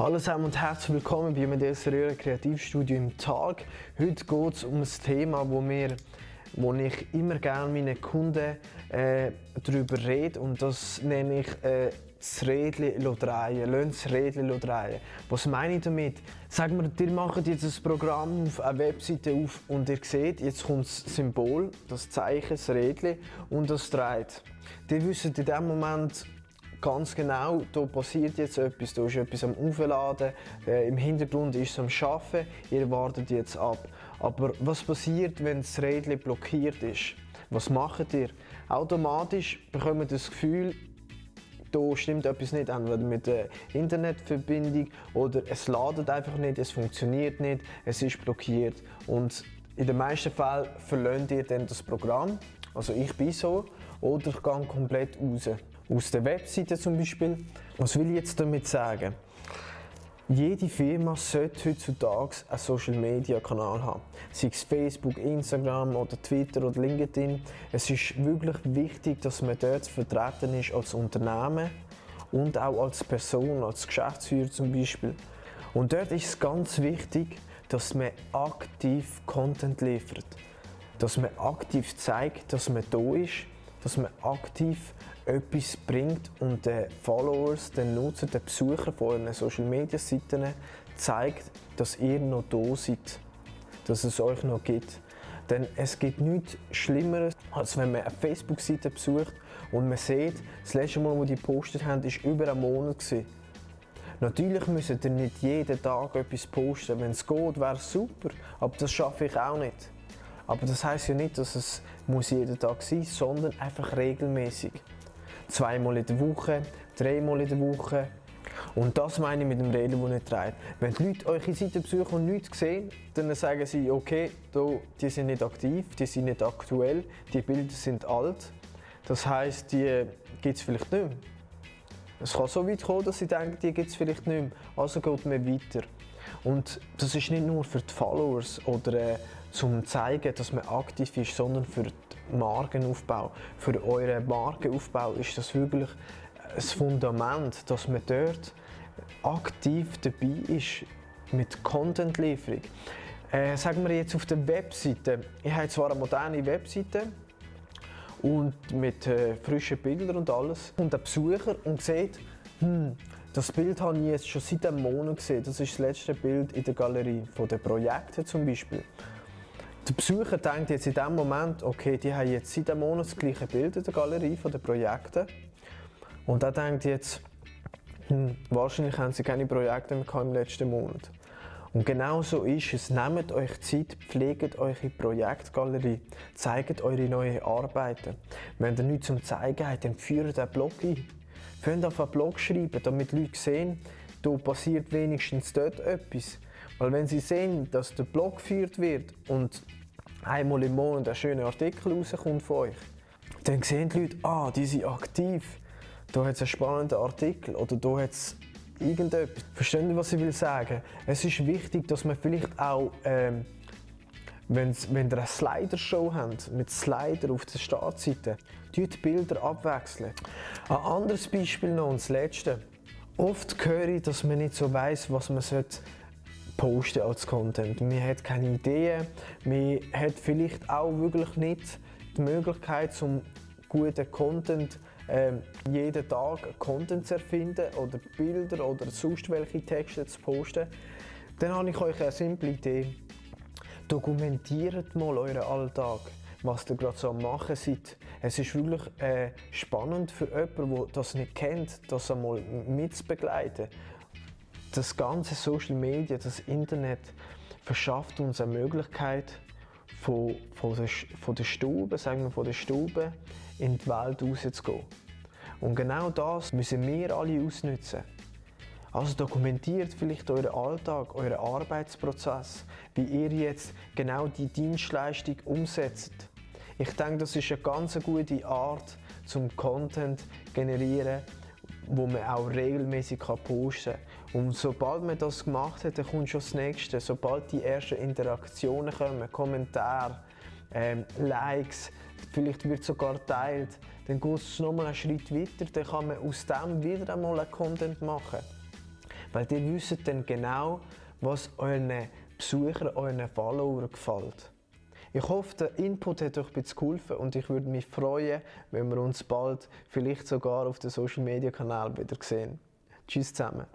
Hallo zusammen und herzlich willkommen bei Medes Röhrer Kreativstudio im Tag. Heute geht es um ein Thema, wo, wir, wo ich immer gerne meinen Kunden äh, darüber rede und das nenne ich äh, das Rädchen drehen, lassen das drehen. Was meine ich damit? Sagen wir, ihr macht jetzt ein Programm auf eine Webseite auf und ihr seht, jetzt kommt das Symbol, das Zeichen, das Rädchen und das dreht. Ihr wisst in dem Moment, ganz genau, da passiert jetzt etwas, da ist etwas am Aufladen, äh, im Hintergrund ist es am Arbeiten, ihr wartet jetzt ab. Aber was passiert, wenn das Rädchen blockiert ist? Was macht ihr? Automatisch bekommt ihr das Gefühl, da stimmt etwas nicht, entweder mit der Internetverbindung oder es ladet einfach nicht, es funktioniert nicht, es ist blockiert und in den meisten Fällen verlöhnt ihr dann das Programm, also ich bin so, oder ich gehe komplett raus aus der Webseite zum Beispiel. Was will ich jetzt damit sagen? Jede Firma sollte heutzutage einen Social Media Kanal haben. Sei es Facebook, Instagram oder Twitter oder LinkedIn. Es ist wirklich wichtig, dass man dort vertreten ist als Unternehmen und auch als Person, als Geschäftsführer zum Beispiel. Und dort ist es ganz wichtig, dass man aktiv Content liefert. Dass man aktiv zeigt, dass man da ist dass man aktiv etwas bringt und den Followers, den Nutzer, den Besuchern von euren Social Media Seiten zeigt, dass ihr noch da seid, dass es euch noch gibt. Denn es gibt nichts Schlimmeres, als wenn man eine Facebook-Seite besucht und man sieht, das letzte Mal, wo die gepostet haben, war über einen Monat. Natürlich müsst ihr nicht jeden Tag etwas posten. Wenn es geht, wäre es super. Aber das schaffe ich auch nicht. Aber das heißt ja nicht, dass es muss jeden Tag sein muss, sondern einfach regelmäßig. Zweimal in der Woche, dreimal in der Woche. Und das meine ich mit dem Reden, das nicht trägt. Wenn die Leute eure Seite besuchen und nichts sehen, dann sagen sie, okay, die sind nicht aktiv, die sind nicht aktuell, die Bilder sind alt. Das heißt, die gibt es vielleicht nicht mehr. Es kann so weit kommen, dass sie denken, die gibt es vielleicht nicht mehr. Also geht man weiter. Und das ist nicht nur für die Followers oder äh, zum zeigen, dass man aktiv ist, sondern für den Markenaufbau. Für euren Markenaufbau ist das wirklich ein Fundament, dass man dort aktiv dabei ist mit Content-Lieferung. Äh, sagen wir jetzt auf der Webseite. Ich habe zwar eine moderne Webseite und mit äh, frischen Bildern und alles. Und der Besucher und sieht, hm, das Bild habe ich jetzt schon seit einem Monat gesehen. Das ist das letzte Bild in der Galerie von den Projekten zum Beispiel. Der Besucher denkt jetzt in dem Moment, okay, die haben jetzt seit einem Monat das gleiche Bild in der Galerie von den Projekten. Und er denkt jetzt, hm, wahrscheinlich haben sie keine Projekte mehr im letzten Monat. Und genau so ist es. Nehmt euch Zeit, pflegt eure Projektgalerie, zeigt eure neuen Arbeiten. Wenn ihr nichts zum Zeigen habt, dann führt den Blog ein. Fangt auf einen Blog schreiben, damit Leute sehen, da passiert wenigstens dort etwas. Weil wenn sie sehen, dass der Blog geführt wird und einmal im Monat ein schöner Artikel rauskommt von euch, dann sehen die Leute, ah, die sind aktiv. Da hat es einen spannenden Artikel oder da hat es irgendetwas. Verstehen Sie, was ich will sagen? Es ist wichtig, dass man vielleicht auch ähm, Wenn's, wenn ihr eine Slider-Show habt, mit Slider auf der Startseite, die Bilder abwechseln. Ein anderes Beispiel noch, und das letzte. Oft höre ich, dass man nicht so weiss, was man posten als Content. Man hat keine Ideen, man hat vielleicht auch wirklich nicht die Möglichkeit, zum guten Content äh, jeden Tag Content zu erfinden oder Bilder oder sonst welche Texte zu posten. Dann habe ich euch eine simple Idee. Dokumentiert mal euren Alltag, was ihr gerade so am machen seid. Es ist wirklich äh, spannend für jemanden, der das nicht kennt, das einmal mitzubegleiten. Das ganze Social Media, das Internet verschafft uns eine Möglichkeit, von, von, der, von der Stube, sagen wir von der Stube, in die Welt rauszugehen. Und genau das müssen wir alle ausnutzen. Also dokumentiert vielleicht euren Alltag, euren Arbeitsprozess, wie ihr jetzt genau die Dienstleistung umsetzt. Ich denke, das ist eine ganz gute Art zum Content generieren, wo man auch regelmäßig posten kann. Und sobald man das gemacht hat, dann kommt schon das Nächste. Sobald die ersten Interaktionen kommen, Kommentare, ähm, Likes, vielleicht wird sogar geteilt, dann geht es nochmal einen Schritt weiter, dann kann man aus dem wieder einmal einen Content machen. weil ihr wisst dann genau, was euren Besuchern, euren Followern gefällt. Ich hoffe, der Input hat euch ein bisschen geholfen und ich würde mich freuen, wenn wir uns bald vielleicht sogar auf den Social Media Kanal wieder sehen. Tschüss zusammen.